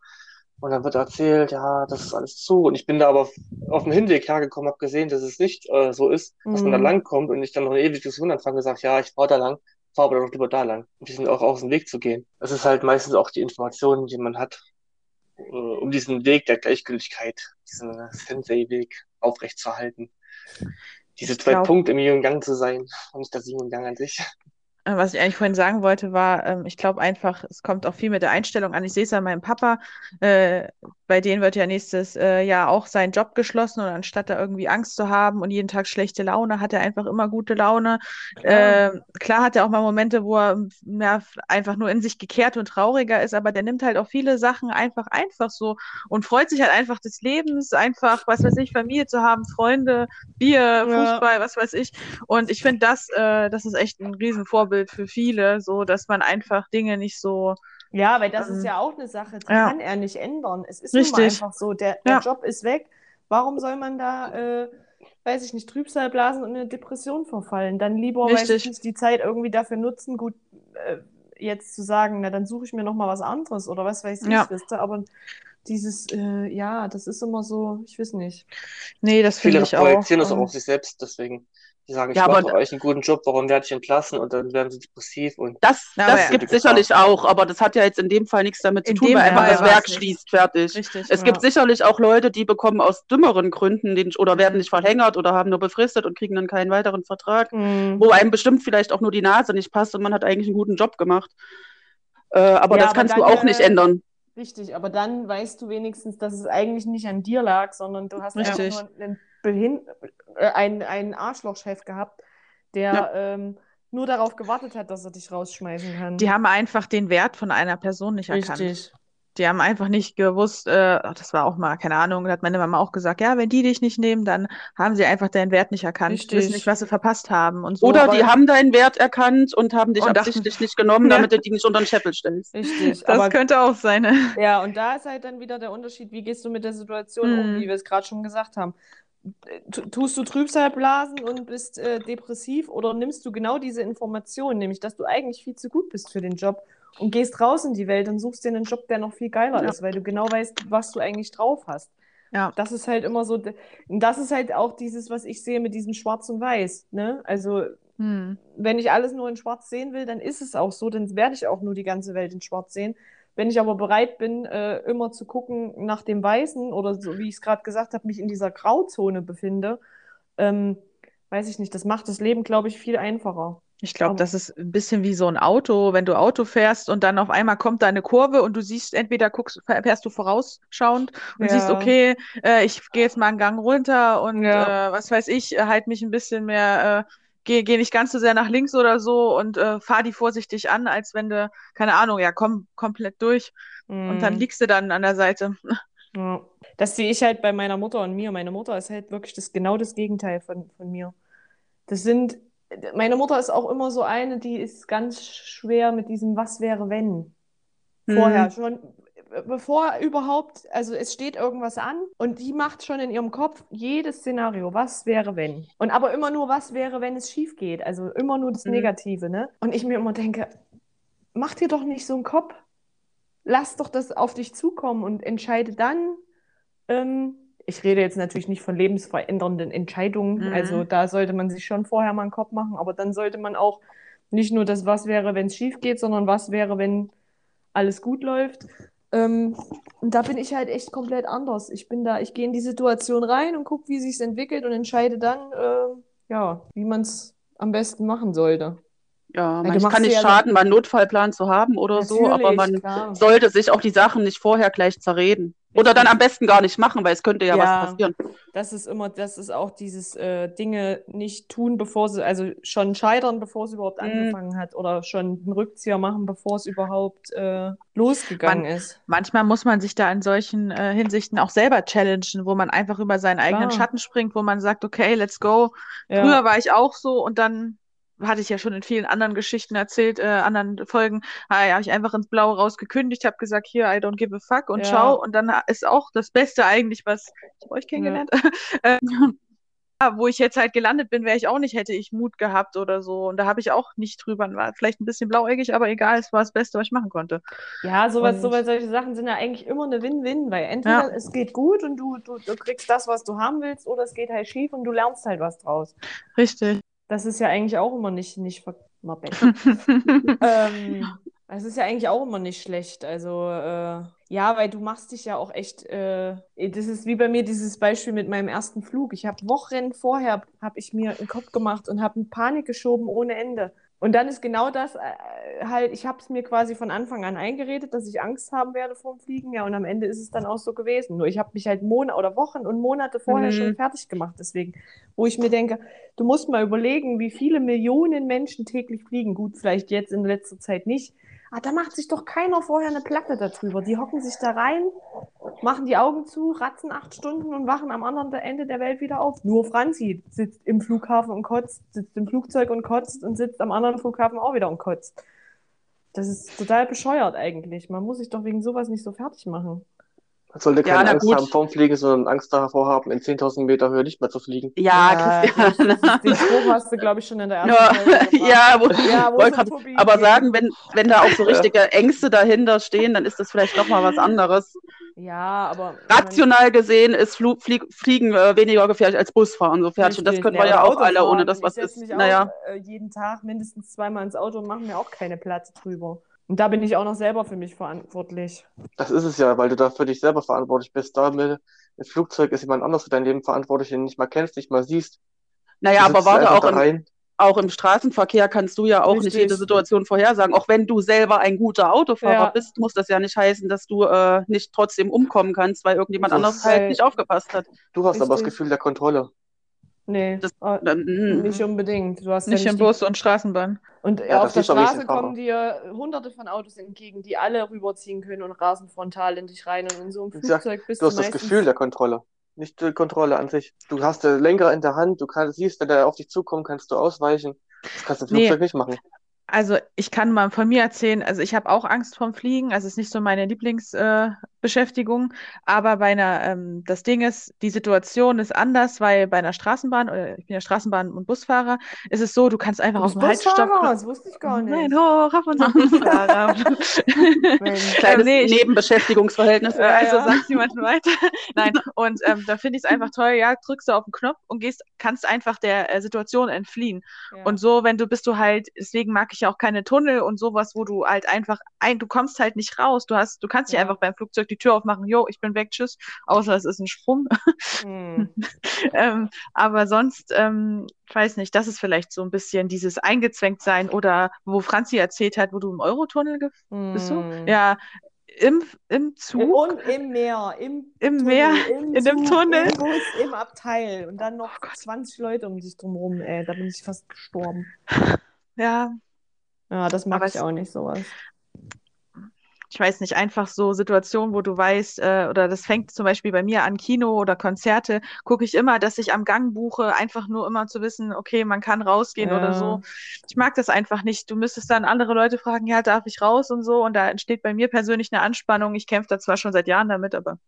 Und dann wird erzählt, ja, das ist alles zu. Und ich bin da aber auf, dem Hinweg hergekommen, habe gesehen, dass es nicht äh, so ist, dass man da Mhm. lang kommt und ich dann noch eine ewige Diskussion anfange und sage, ja, ich fahre da lang, fahre aber doch lieber da lang. Und die sind auch aus dem Weg zu gehen. Das ist halt meistens auch die Information, die man hat, äh, um diesen Weg der Gleichgültigkeit, diesen Sensei-Weg aufrechtzuerhalten. Diese Ich zwei glaub- Punkte im Yin und Yang zu sein und nicht das Yin und Yang an sich. Äh, Was ich eigentlich vorhin sagen wollte, war, ähm, ich glaube einfach, es kommt auch viel mit der Einstellung an. Ich sehe es an meinem Papa, äh, bei denen wird ja nächstes äh, Jahr auch sein Job geschlossen und anstatt da irgendwie Angst zu haben und jeden Tag schlechte Laune, hat er einfach immer gute Laune. Klar. Ähm, klar hat er auch mal Momente, wo er mehr einfach nur in sich gekehrt und trauriger ist, aber der nimmt halt auch viele Sachen einfach einfach so und freut sich halt einfach des Lebens, einfach, was weiß ich, Familie zu haben, Freunde, Bier, Fußball, was weiß ich. Und ich finde, das, äh, das ist echt ein Riesenvorbild für viele, so dass man einfach Dinge nicht so. Ja, weil das ist Ähm, ja auch eine Sache, die ja. kann er nicht ändern. Es ist nun mal Richtig. einfach so, der, der Ja. Job ist weg. Warum soll man da, äh, weiß ich nicht, Trübsal blasen und in eine Depression verfallen? Dann lieber, weiß ich nicht, die Zeit irgendwie dafür nutzen, gut, äh, jetzt zu sagen, na dann suche ich mir noch mal was anderes oder was weiß ich, Ja. wisst ihr? Aber dieses, äh, ja, das ist immer so, ich weiß nicht. Nee, das Viele finde ich auch. projizieren das auch ähm, auf sich selbst, deswegen Die sagen, ich Ja, mache aber- doch eigentlich einen guten Job, warum werde ich entlassen? Und dann werden sie depressiv und Das, Ja, das gibt sicherlich auch, aber das hat ja jetzt in dem Fall nichts damit zu In tun, weil einfach das Werk nicht. schließt, fertig. Richtig. Es Ja. gibt sicherlich auch Leute, die bekommen aus dümmeren Gründen den, oder werden nicht verlängert oder haben nur befristet und kriegen dann keinen weiteren Vertrag, Mhm. wo einem bestimmt vielleicht auch nur die Nase nicht passt und man hat eigentlich einen guten Job gemacht. Äh, aber Ja, das aber kannst du auch nicht äh, ändern. Richtig, aber dann weißt du wenigstens, dass es eigentlich nicht an dir lag, sondern du hast Richtig. einfach nur einen, Behin äh, einen, einen Arschlochchef gehabt, der Ja. ähm, nur darauf gewartet hat, dass er dich rausschmeißen kann. Die haben einfach den Wert von einer Person nicht erkannt. Richtig. Die haben einfach nicht gewusst, äh, das war auch mal, keine Ahnung, da hat meine Mama auch gesagt, ja, wenn die dich nicht nehmen, dann haben sie einfach deinen Wert nicht erkannt, Richtig. wissen nicht, was sie verpasst haben und so. Oder die haben deinen Wert erkannt und haben dich Und dachten- absichtlich nicht genommen, Ja. damit du die nicht unter den Scheffel stellst. Richtig. das aber könnte auch sein. ne? Ja, und da ist halt dann wieder der Unterschied, wie gehst du mit der Situation um, Mhm. wie wir es gerade schon gesagt haben. Tu- Tust du Trübsalblasen und bist äh, depressiv oder nimmst du genau diese Information, nämlich dass du eigentlich viel zu gut bist für den Job und gehst raus in die Welt und suchst dir einen Job, der noch viel geiler Ja. ist, weil du genau weißt, was du eigentlich drauf hast. Ja. Das ist halt immer so, das ist halt auch dieses, was ich sehe mit diesem Schwarz und Weiß. Ne? Also Hm. wenn ich alles nur in Schwarz sehen will, dann ist es auch so, dann werde ich auch nur die ganze Welt in Schwarz sehen. Wenn ich aber bereit bin, äh, immer zu gucken nach dem Weißen oder so, wie ich es gerade gesagt habe, mich in dieser Grauzone befinde, ähm, weiß ich nicht, das macht das Leben, glaube ich, viel einfacher. Ich glaube, das ist ein bisschen wie so ein Auto, wenn du Auto fährst und dann auf einmal kommt da eine Kurve und du siehst, entweder guckst, fährst du vorausschauend und siehst, Ja. okay, äh, ich gehe jetzt mal einen Gang runter und Ja. äh, was weiß ich, äh, halt mich ein bisschen mehr, äh, gehe geh nicht ganz so sehr nach links oder so und äh, fahr die vorsichtig an, als wenn du, keine Ahnung, ja, komm komplett durch und dann Mhm. liegst du dann an der Seite. Ja. Das sehe ich halt bei meiner Mutter und mir. Meine Mutter ist halt wirklich das, genau das Gegenteil von, von mir. Das sind, meine Mutter ist auch immer so eine, die ist ganz schwer mit diesem Was wäre, wenn. Vorher Mhm. schon, bevor überhaupt, also es steht irgendwas an und die macht schon in ihrem Kopf jedes Szenario, was wäre, wenn. Und aber immer nur, was wäre, wenn es schief geht. Also immer nur das Mhm. Negative, ne? Und ich mir immer denke, mach dir doch nicht so einen Kopf. Lass doch das auf dich zukommen und entscheide dann. Ähm, ich rede jetzt natürlich nicht von lebensverändernden Entscheidungen. Mhm. Also da sollte man sich schon vorher mal einen Kopf machen, aber dann sollte man auch nicht nur das, was wäre, wenn es schief geht, sondern was wäre, wenn alles gut läuft. Ähm, und da bin ich halt echt komplett anders. Ich bin da, ich gehe in die Situation rein und gucke, wie sich entwickelt und entscheide dann, ähm, ja, wie man es am besten machen sollte. Ja, man kann nicht ja schaden, mal einen Notfallplan zu haben oder so, aber man klar. sollte sich auch die Sachen nicht vorher gleich zerreden. Oder dann am besten gar nicht machen, weil es könnte ja, Ja. was passieren. Das ist immer, das ist auch dieses äh, Dinge nicht tun, bevor sie, also schon scheitern, bevor es überhaupt Mhm. angefangen hat oder schon einen Rückzieher machen, bevor es überhaupt äh, losgegangen Man- ist. Manchmal muss man sich da in solchen äh, Hinsichten auch selber challengen, wo man einfach über seinen eigenen Klar. Schatten springt, wo man sagt, okay, let's go. Ja. Früher war ich auch so und dann hatte ich ja schon in vielen anderen Geschichten erzählt, äh, anderen Folgen, ah, habe ich einfach ins Blaue rausgekündigt, habe gesagt, hier, I don't give a fuck und Ja. ciao. Und dann ist auch das Beste eigentlich, was ich euch kennengelernt, äh, ja, wo ich jetzt halt gelandet bin, wäre ich auch nicht, hätte ich Mut gehabt oder so. Und da habe ich auch nicht drüber, war vielleicht ein bisschen blauäugig, aber egal, es war das Beste, was ich machen konnte. Ja, sowas, Und- sowas, solche Sachen sind ja eigentlich immer eine Win-Win, weil entweder Ja. es geht gut und du, du, du kriegst das, was du haben willst, oder es geht halt schief und du lernst halt was draus. Richtig. Das ist ja eigentlich auch immer nicht, nicht mal ähm, es ist ja eigentlich auch immer nicht schlecht. Also, äh, ja, weil du machst dich ja auch echt, äh, das ist wie bei mir dieses Beispiel mit meinem ersten Flug. Ich habe Wochen vorher, habe ich mir einen Kopf gemacht und habe Panik geschoben ohne Ende. Und dann ist genau das äh, halt, ich habe es mir quasi von Anfang an eingeredet, dass ich Angst haben werde vorm Fliegen, ja, und am Ende ist es dann auch so gewesen. Nur ich habe mich halt Monate oder Wochen und Monate vorher Mhm. schon fertig gemacht, deswegen, wo ich mir denke, du musst mal überlegen, wie viele Millionen Menschen täglich fliegen. Gut, vielleicht jetzt in letzter Zeit nicht. Aber da macht sich doch keiner vorher eine Platte darüber. Die hocken sich da rein, machen die Augen zu, ratzen acht Stunden und wachen am anderen Ende der Welt wieder auf. Nur Franzi sitzt im Flughafen und kotzt, sitzt im Flugzeug und kotzt und sitzt am anderen Flughafen auch wieder und kotzt. Das ist total bescheuert eigentlich. Man muss sich doch wegen sowas nicht so fertig machen. Man sollte Ja, keine na Angst gut. haben vorm Fliegen, sondern Angst davor haben, in 10.000 Meter Höhe nicht mehr zu fliegen. Ja, Christian. das ist- Den Spruch hast du, glaube ich, schon in der ersten Ja, Folge ja, wo, Ja, wo grad- aber sagen, wenn, wenn da auch so richtige Ängste dahinter stehen, dann ist das vielleicht doch mal was anderes. Ja, aber. Rational gesehen ist Flu Flieg Fliegen äh, weniger gefährlich als Busfahren, so fertig. Und das können wir ja auch alle, ohne dass was ich ist. Mich Naja. auch, äh, jeden Tag mindestens zweimal ins Auto und mache mir auch keine Platte drüber. Und da bin ich auch noch selber für mich verantwortlich. Das ist es ja, weil du da für dich selber verantwortlich bist. Da mit im Flugzeug ist jemand anders für dein Leben verantwortlich, den du nicht mal kennst, nicht mal siehst. Naja, aber warte, auch da im, rein. auch im Straßenverkehr kannst du ja auch nicht Richtig. jede Situation vorhersagen. Auch wenn du selber ein guter Autofahrer Ja. bist, muss das ja nicht heißen, dass du äh, nicht trotzdem umkommen kannst, weil irgendjemand So. anders halt nicht aufgepasst hat. Du hast aber das Richtig. Gefühl der Kontrolle. Nee, Das- äh, Ähm, nicht unbedingt. Du hast Nicht ja im Bus und Straßenbahn. Und Ja, auf der Straße kommen dir hunderte von Autos entgegen, die alle rüberziehen können und rasen frontal in dich rein. Und in so einem Flugzeug bist Du hast das. Gefühl der Kontrolle. Nicht die Kontrolle an sich. Du hast den Lenker in der Hand, du kannst, siehst, wenn der auf dich zukommt, kannst du ausweichen. Das kannst du im Nee. Flugzeug nicht machen. Also ich kann mal von mir erzählen, also ich habe auch Angst vorm Fliegen, also es ist nicht so meine Lieblingsbeschäftigung, äh, Beschäftigung, aber bei einer, ähm, das Ding ist, die Situation ist anders, weil bei einer Straßenbahn, oder ich bin ja Straßenbahn- und Busfahrer, ist es so, du kannst einfach Du bist dem drücken. Das wusste ich gar nicht. Nein, hoch auf unseren Busfahrer. Kleines nee, ich- Nebenbeschäftigungsverhältnis. Äh, also ja. sag's niemandem weiter. Nein, und ähm, da finde ich es einfach toll, ja, drückst du auf den Knopf und gehst, kannst einfach der äh, Situation entfliehen. Ja. Und so, wenn du bist du halt, deswegen mag ich ja auch keine Tunnel und sowas, wo du halt einfach ein, du kommst halt nicht raus. Du hast, du kannst nicht Ja. einfach beim Flugzeug die Tür aufmachen, jo, ich bin weg, tschüss, außer es ist ein Sprung. Hm. ähm, aber sonst, ähm, ich weiß nicht, das ist vielleicht so ein bisschen dieses eingezwängt sein oder wo Franzi erzählt hat, wo du im Eurotunnel ge- bist du? Hm. Ja, im, im Zug, Und im Meer, im, im Tunnel, Meer, im in dem Tunnel. im Bus, im Abteil. Und dann noch Oh Gott. 20 Leute um dich drumherum. Ey, da bin ich fast gestorben. Ja, Ja, das mag Aber ich auch nicht, sowas. Ich weiß nicht, einfach so Situationen, wo du weißt, äh, oder das fängt zum Beispiel bei mir an Kino oder Konzerte, gucke ich immer, dass ich am Gang buche, einfach nur immer zu wissen, okay, man kann rausgehen oder Ja. so. Ich mag das einfach nicht. Du müsstest dann andere Leute fragen, ja, darf ich raus und so, und da entsteht bei mir persönlich eine Anspannung. Ich kämpfe da zwar schon seit Jahren damit, aber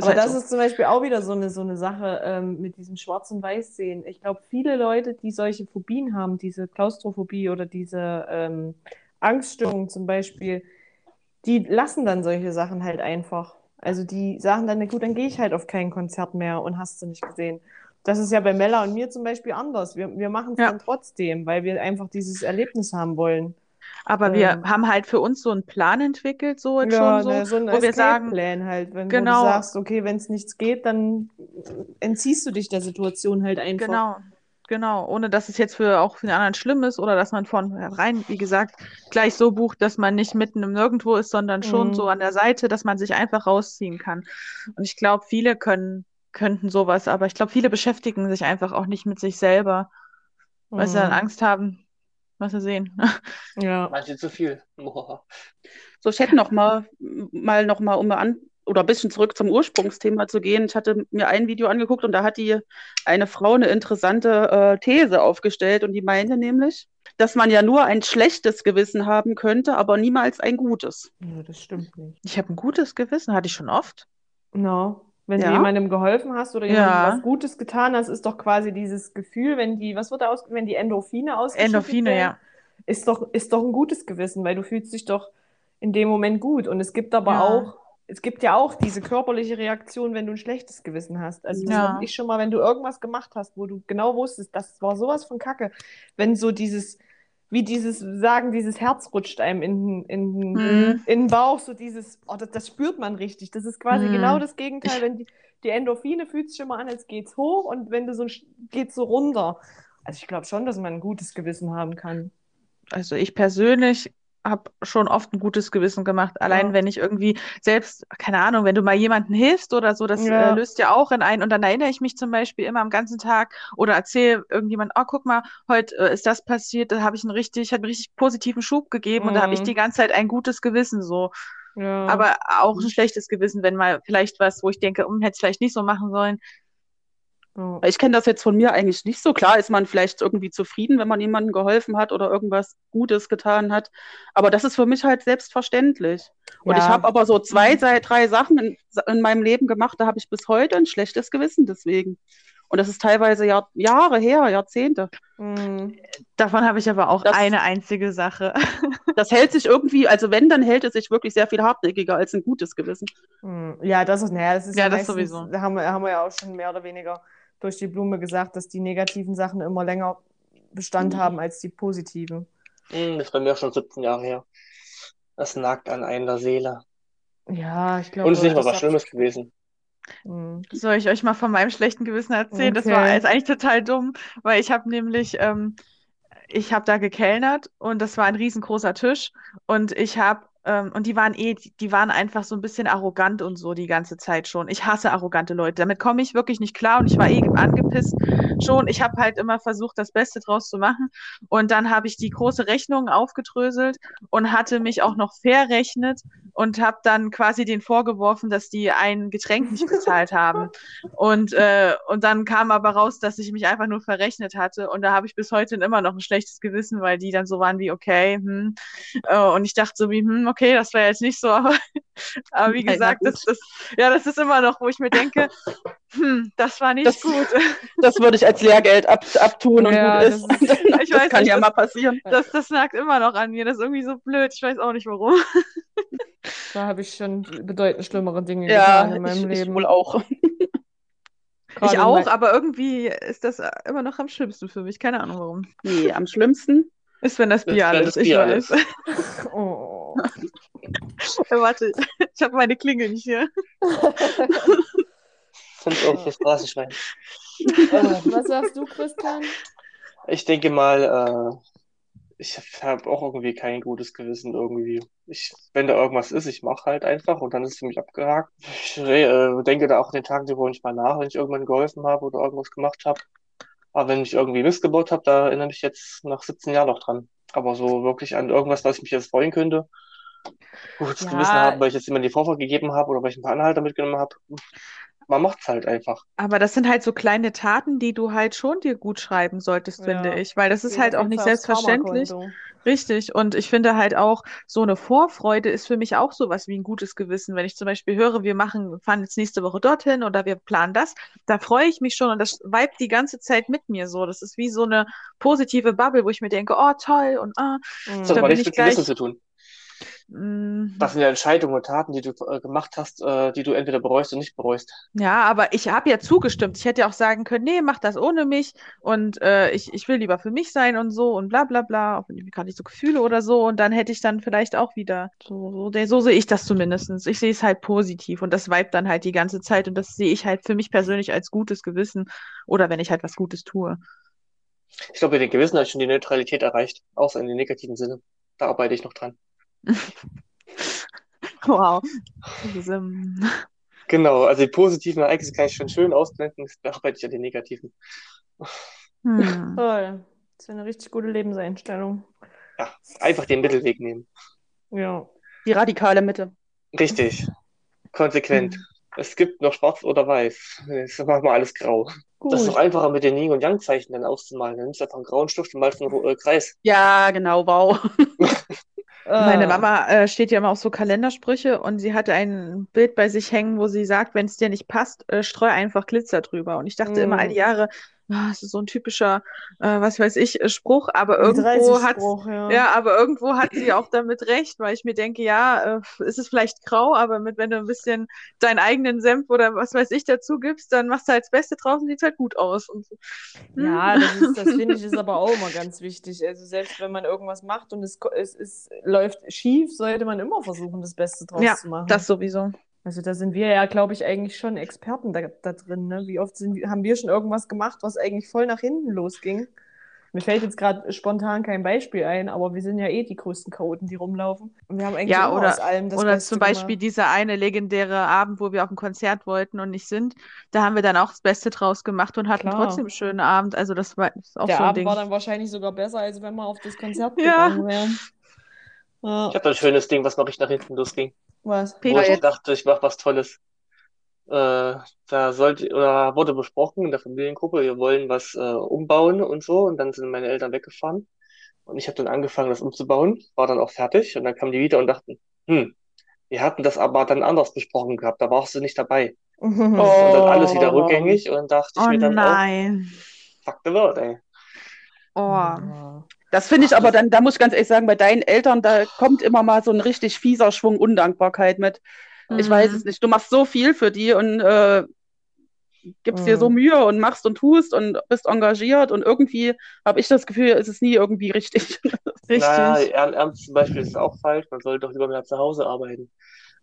Aber halt das so. ist zum Beispiel auch wieder so eine, so eine Sache ähm, mit diesem Schwarz- und Weiß-Sehen. Ich glaube, viele Leute, die solche Phobien haben, diese Klaustrophobie oder diese ähm, Angststörung zum Beispiel, die lassen dann solche Sachen halt einfach. Also die sagen dann, na gut, dann gehe ich halt auf kein Konzert mehr und hast du nicht gesehen. Das ist ja bei Mella und mir zum Beispiel anders. Wir, wir machen es Ja. dann trotzdem, weil wir einfach dieses Erlebnis haben wollen. Aber wir ähm, haben halt für uns so einen Plan entwickelt, so jetzt Ja, schon so, ne, so ein wo wir sagen, Escape-Plan halt, wenn Genau. du sagst, okay, wenn es nichts geht, dann entziehst du dich der Situation halt einfach. Genau, genau. Ohne dass es jetzt für auch für den anderen schlimm ist oder dass man von rein, wie gesagt, gleich so bucht, dass man nicht mitten im Nirgendwo ist, sondern schon Mhm. so an der Seite, dass man sich einfach rausziehen kann. Und ich glaube, viele können, könnten sowas, aber ich glaube, viele beschäftigen sich einfach auch nicht mit sich selber, weil sie dann Mhm. Angst haben, was sie sehen. Ja. Manche zu viel. Boah. So, ich hätte noch mal, mal noch mal, um an, oder ein bisschen zurück zum Ursprungsthema zu gehen. Ich hatte mir ein Video angeguckt und da hat die eine Frau eine interessante äh, These aufgestellt und die meinte nämlich, dass man ja nur ein schlechtes Gewissen haben könnte, aber niemals ein gutes. ja, das stimmt nicht. Ich habe ein gutes Gewissen, hatte ich schon oft. No. Wenn du Ja? jemandem geholfen hast oder jemandem Ja. was Gutes getan hast, ist doch quasi dieses Gefühl, wenn die, was wird da aus, wenn die Endorphine ausgeschüttet Endorphine, werden, ja. ist doch, ist doch ein gutes Gewissen, weil du fühlst dich doch in dem Moment gut. Und es gibt aber Ja. auch, es gibt ja auch diese körperliche Reaktion, wenn du ein schlechtes Gewissen hast. Also das Ja. ich schon mal, wenn du irgendwas gemacht hast, wo du genau wusstest, das war sowas von Kacke. Wenn so dieses, wie dieses Sagen, dieses Herz rutscht einem in, in, Mhm. in den Bauch, so dieses, oh, das, das spürt man richtig. Das ist quasi Mhm. genau das Gegenteil. Wenn die, die Endorphine fühlt sich schon mal an, als geht's hoch und wenn du so geht's so runter. Also ich glaube schon, dass man ein gutes Gewissen haben kann. Also ich persönlich habe schon oft ein gutes Gewissen gemacht. Allein Ja. wenn ich irgendwie selbst, keine Ahnung, wenn du mal jemandem hilfst oder so, das Ja. äh, löst ja auch in ein. Und dann erinnere ich mich zum Beispiel immer am ganzen Tag oder erzähle irgendjemand, oh, guck mal, heute äh, ist das passiert, da habe ich einen richtig, hat einen richtig positiven Schub gegeben und da habe ich Mhm. die ganze Zeit ein gutes Gewissen so. Ja. Aber auch ein schlechtes Gewissen, wenn mal vielleicht was, wo ich denke, hm, hätte ich vielleicht nicht so machen sollen. Ja. Ich kenne das jetzt von mir eigentlich nicht so. Klar ist man vielleicht irgendwie zufrieden, wenn man jemandem geholfen hat oder irgendwas Gutes getan hat. Aber das ist für mich halt selbstverständlich. Und ich Ja. habe aber so zwei, drei, drei Sachen in, in meinem Leben gemacht, da habe ich bis heute ein schlechtes Gewissen deswegen. Und das ist teilweise Jahr, Jahre her, Jahrzehnte. Mhm. Davon habe ich aber auch Das- eine einzige Sache. Das hält sich irgendwie, also wenn, dann hält es sich wirklich sehr viel hartnäckiger als ein gutes Gewissen. Hm, Ja, das ist, naja, das ist Ja, ja, das meistens, sowieso. Da haben wir, haben wir ja auch schon mehr oder weniger durch die Blume gesagt, dass die negativen Sachen immer länger Bestand Mhm. haben als die positiven. Hm, das ist bei mir schon 17 Jahre her. Das nagt an einer Seele. Ja, ich glaube. Und es ist nicht mal das was hat- Schlimmes gewesen. Hm. Soll ich euch mal von meinem schlechten Gewissen erzählen? Das Okay. war jetzt eigentlich total dumm, weil ich habe nämlich, ähm, ich habe da gekellnert und das war ein riesengroßer Tisch und ich habe, ähm, und die waren eh, die, waren einfach so ein bisschen arrogant und so die ganze Zeit schon. Ich hasse arrogante Leute. Damit komme ich wirklich nicht klar und ich war eh angepisst schon. Ich habe halt immer versucht, das Beste draus zu machen und dann habe ich die große Rechnung aufgedröselt und hatte mich auch noch verrechnet und habe dann quasi den vorgeworfen, dass die ein Getränk nicht bezahlt haben. Und, äh, und dann kam aber raus, dass ich mich einfach nur verrechnet hatte. Und da habe ich bis heute immer noch ein schlechtes Gewissen, weil die dann so waren wie, okay, hm. Äh, und ich dachte so wie, hm, okay, das wäre jetzt nicht so, aber, aber wie gesagt, das, das, ja, das ist immer noch, wo ich mir denke, hm, das war nicht Das- gut. Das würde ich als Lehrgeld ab, abtun und Ja, gut das ist. ist- das Ich weiß kann nicht, ja das- mal passieren. Das, das nagt immer noch an mir. Das ist irgendwie so blöd. Ich weiß auch nicht warum. Da habe ich schon bedeutend schlimmere Dinge Ja, getan in meinem ich, ich Leben. wohl auch. Gerade ich auch, aber irgendwie ist das immer noch am schlimmsten für mich. Keine Ahnung warum. Nee, am schlimmsten. Ist, wenn das Ist, Bier wenn alles das ich Bier weiß. alles. Oh. Warte, ich habe meine Klinge nicht hier. Sind irgendwo Straßenschwein. Was sagst du, Christian? Ich denke mal, äh, ich habe auch irgendwie kein gutes Gewissen irgendwie. Ich, wenn da irgendwas ist, ich mache halt einfach und dann ist es für mich abgehakt. Ich äh, denke da auch an den Tagen darüber nicht mal nach, wenn ich irgendwann geholfen habe oder irgendwas gemacht habe. Aber wenn ich irgendwie Mist gebaut habe, da erinnere ich mich jetzt nach 17 Jahren noch dran. Aber so wirklich an irgendwas, was ich mich jetzt freuen könnte, gutes Ja. Gewissen haben, weil ich jetzt jemand die Vorfahrt gegeben habe oder weil ich ein paar Anhalter mitgenommen habe. Man macht's halt einfach. Aber das sind halt so kleine Taten, die du halt schon dir gut schreiben solltest, Ja. finde ich. Weil das ist Geht halt auch nicht selbstverständlich. Richtig. Und ich finde halt auch, so eine Vorfreude ist für mich auch sowas wie ein gutes Gewissen. Wenn ich zum Beispiel höre, wir machen, fahren jetzt nächste Woche dorthin oder wir planen das, da freue ich mich schon und das vibet die ganze Zeit mit mir so. Das ist wie so eine positive Bubble, wo ich mir denke, oh toll und ah, Mhm. Das hat Da aber bin nichts ich mit Gewissen gleich- zu tun. Mh, Das sind ja Entscheidungen und Taten, die du äh, gemacht hast, äh, die du entweder bereust oder nicht bereust. Ja, aber ich habe ja zugestimmt. Ich hätte ja auch sagen können, nee, mach das ohne mich und äh, ich, ich will lieber für mich sein und so und bla bla bla, auch wenn ich gerade nicht so Gefühle oder so und dann hätte ich dann vielleicht auch wieder so, so, so sehe ich das zumindestens. Ich sehe es halt positiv und das vibet dann halt die ganze Zeit und das sehe ich halt für mich persönlich als gutes Gewissen oder wenn ich halt was Gutes tue. Ich glaube, den Gewissen habe ich schon die Neutralität erreicht, außer in den negativen Sinne. Da arbeite ich noch dran. Wow. Ist, ähm, Genau, also die positiven Ereignisse kann ich schon schön ausblenden, da arbeite ich an den negativen. hm. Toll. Das ist eine richtig gute Lebenseinstellung. Ja, einfach den Mittelweg nehmen. Ja. Die radikale Mitte. Richtig. Konsequent. Es gibt noch schwarz oder weiß. Jetzt machen wir alles grau. Das ist Gut. noch einfacher mit den Yin- und Yang-Zeichen dann auszumalen. Dann nimmst du einfach einen grauen Stift und malst einen äh, Kreis. Ja, genau, wow. Meine Äh, Mama äh, steht ja immer auf so Kalendersprüche und sie hatte ein Bild bei sich hängen, wo sie sagt, wenn es dir nicht passt, äh, streu einfach Glitzer drüber. Und ich dachte immer all die Mm. Jahre, ah, das ist so ein typischer, äh, was weiß ich, äh, Spruch, aber irgendwo hat 30-Spruch, ja. ja, aber irgendwo hat sie auch damit recht, weil ich mir denke, ja, äh, ist es vielleicht grau, aber mit, wenn du ein bisschen deinen eigenen Senf oder was weiß ich dazu gibst, dann machst du halt das Beste draus und sieht halt gut aus. Und so. Hm. Ja, das ist, das finde ich ist aber auch immer ganz wichtig. Also selbst wenn man irgendwas macht und es, es, es läuft schief, sollte man immer versuchen, das Beste draus Ja, zu machen. das sowieso. Also da sind wir ja, glaube ich, eigentlich schon Experten da, da drin. Ne? Wie oft sind, wir- haben wir schon irgendwas gemacht, was eigentlich voll nach hinten losging? Mir fällt jetzt gerade spontan kein Beispiel ein, aber wir sind ja eh die größten Chaoten, die rumlaufen. Und wir haben eigentlich Ja, immer oder- aus allem das Oder Beste zum Beispiel gemacht. dieser eine legendäre Abend, wo wir auf ein Konzert wollten und nicht sind. Da haben wir dann auch das Beste draus gemacht und hatten Klar. trotzdem einen schönen Abend. Also das war das ist auch Der so ein Abend Ding. war dann wahrscheinlich sogar besser, als wenn wir auf das Konzert Ja. gegangen wären. Ja, Ich habe da ein schönes Ding, was noch richtig nach hinten losging. Was? Wo Peter, ich jetzt- dachte, ich mache was Tolles. Äh, da sollte oder wurde besprochen in der Familiengruppe, wir wollen was äh, umbauen und so. Und dann sind meine Eltern weggefahren. Und ich habe dann angefangen, das umzubauen, war dann auch fertig. Und dann kamen die wieder und dachten, hm, wir hatten das aber dann anders besprochen gehabt, da warst du nicht dabei. Und dann alles wieder Oh. rückgängig und dachte ich Oh mir dann nein. auch, fuck the world, ey. Oh. Das finde ich aber dann, da muss ich ganz ehrlich sagen, bei deinen Eltern, da kommt immer mal so ein richtig fieser Schwung Undankbarkeit mit. Ich Mhm. weiß es nicht. Du machst so viel für die und äh, gibst dir so Mhm. Mühe und machst und tust und bist engagiert und irgendwie habe ich das Gefühl, es ist nie irgendwie richtig. Richtig. Naja, Ehrenamt zum Beispiel ist auch falsch. Man sollte doch lieber mehr zu Hause arbeiten,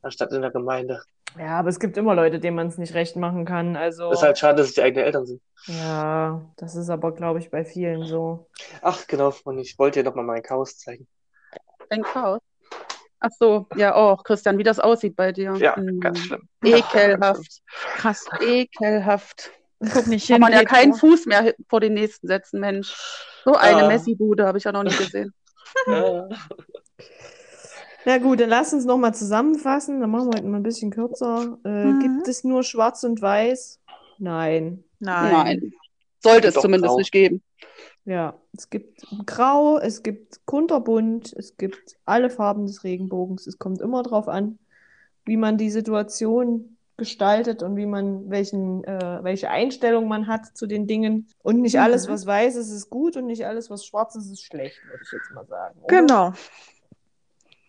anstatt in der Gemeinde. Ja, aber es gibt immer Leute, denen man es nicht recht machen kann. Also, Ist halt schade, dass es die eigenen Eltern sind. ja, das ist aber, glaube ich, bei vielen so. Ach, genau, Freunde, ich wollte dir noch mal mein Chaos zeigen. Ein Chaos. Ach so, ja, auch, Christian, wie das aussieht bei dir. Ja, Hm. ganz schlimm. Ekelhaft. Krass. Ekelhaft. Guck nicht Kann hin. man ja keinen Fuß mehr vor den nächsten setzen, Mensch. So eine Ja. Messi-Bude habe ich ja noch nie gesehen. Ja, Na gut, dann lass uns nochmal zusammenfassen. Dann machen wir heute mal ein bisschen kürzer. Äh, Mhm. Gibt es nur Schwarz und Weiß? Nein. Nein. Nein. Sollte es zumindest grau. nicht geben. Ja, es gibt Grau, es gibt kunterbunt, es gibt alle Farben des Regenbogens. Es kommt immer darauf an, wie man die Situation gestaltet und wie man welchen, äh, welche Einstellung man hat zu den Dingen. Und nicht Mhm. alles, was weiß ist, ist gut und nicht alles, was schwarz ist, ist schlecht, würde ich jetzt mal sagen. oder? Genau.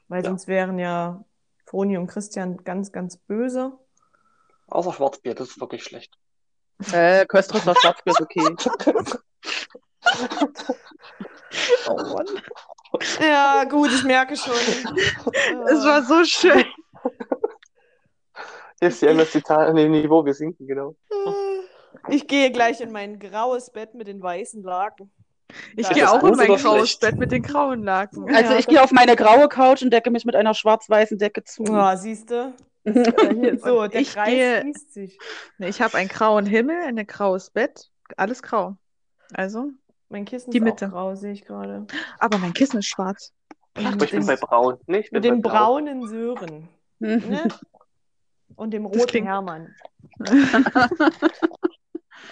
Weil Ja. sonst wären ja Froni und Christian ganz, ganz böse. außer Schwarzbier, das ist wirklich schlecht. Äh, Köstritzer Schwarzbier ist okay. Oh Mann. Ja, gut, ich merke schon. Es war so schön. Jetzt die MS-Zitat an dem Niveau, wir sinken, genau. Ich gehe gleich in mein graues Bett mit den weißen Laken. Ich gehe auch in mein graues schlecht? Bett mit den grauen Laken. Also Ja, ich gehe auf meine graue Couch und decke mich mit einer schwarz-weißen Decke zu. Ja, siehst du? So, der ich Kreis gehe- schließt sich. Nee, Ich habe einen grauen Himmel, ein graues Bett, alles grau. Also, Mein Kissen Die ist Mitte. auch grau, sehe ich gerade. aber mein Kissen ist schwarz. Mit ich bin den, bei Braun. Nee, ich bin mit den bei Braun. braunen Sören. Ne? Und dem roten klingt- Hermann.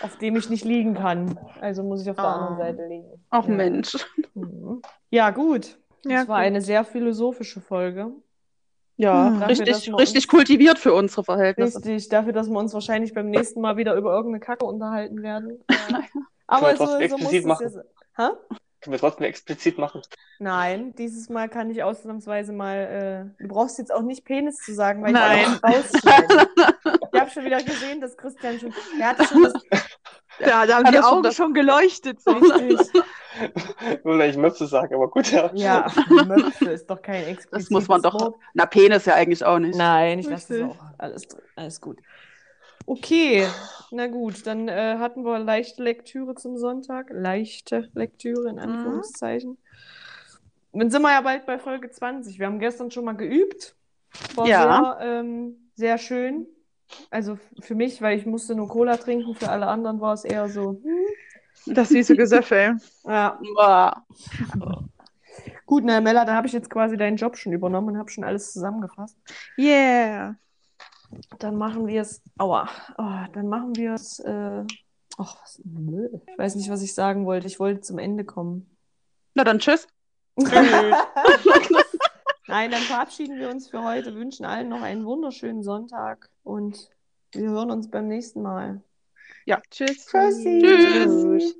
auf dem ich nicht liegen kann. Also muss ich auf der Ah. anderen Seite liegen. Ach Ja. Mensch. Mhm. Ja, gut. Ja, Das war gut. eine sehr philosophische Folge. Ja, Hm. Dafür, richtig, richtig uns- kultiviert für unsere Verhältnisse. Richtig, dafür, dass wir uns wahrscheinlich beim nächsten Mal wieder über irgendeine Kacke unterhalten werden. Aber so, so muss explizit es ja machen? sein. Hä? Können wir trotzdem explizit machen. Nein, dieses Mal kann ich ausnahmsweise mal. Äh, du brauchst jetzt auch nicht Penis zu sagen, weil Nein. ich rausschneide. ich habe schon wieder gesehen, dass Christian schon. Er hatte schon das. Ja, da haben die schon Augen das- schon geleuchtet. So. Richtig. Ich Möpse sagen, aber gut, ja. Ja, Möpse ist doch kein explizites Das muss man doch. Wort. Na, Penis ja eigentlich auch nicht. Nein, ich lasse das Richtig. auch. Alles, alles gut. Okay, na gut, dann äh, hatten wir leichte Lektüre zum Sonntag. Leichte Lektüre in Anführungszeichen. Dann sind wir ja bald bei Folge 20. Wir haben gestern schon mal geübt. War Ja. sehr, ähm, sehr schön. Also für mich, weil ich musste nur Cola trinken, für alle anderen war es eher so. Hm. Das süße Gesöffel. Ja. Boah. Gut, na Mella, da habe ich jetzt quasi deinen Job schon übernommen und habe schon alles zusammengefasst. Yeah. Dann machen wir es. Aua. Oh, dann machen wir es. Äh, ach, was. Nö. Ich weiß nicht, was ich sagen wollte. Ich wollte zum Ende kommen. Na dann tschüss. Nein, dann verabschieden wir uns für heute, wünschen allen noch einen wunderschönen Sonntag und wir hören uns beim nächsten Mal. Ja. Tschüss. Tschüssi. Tschüss.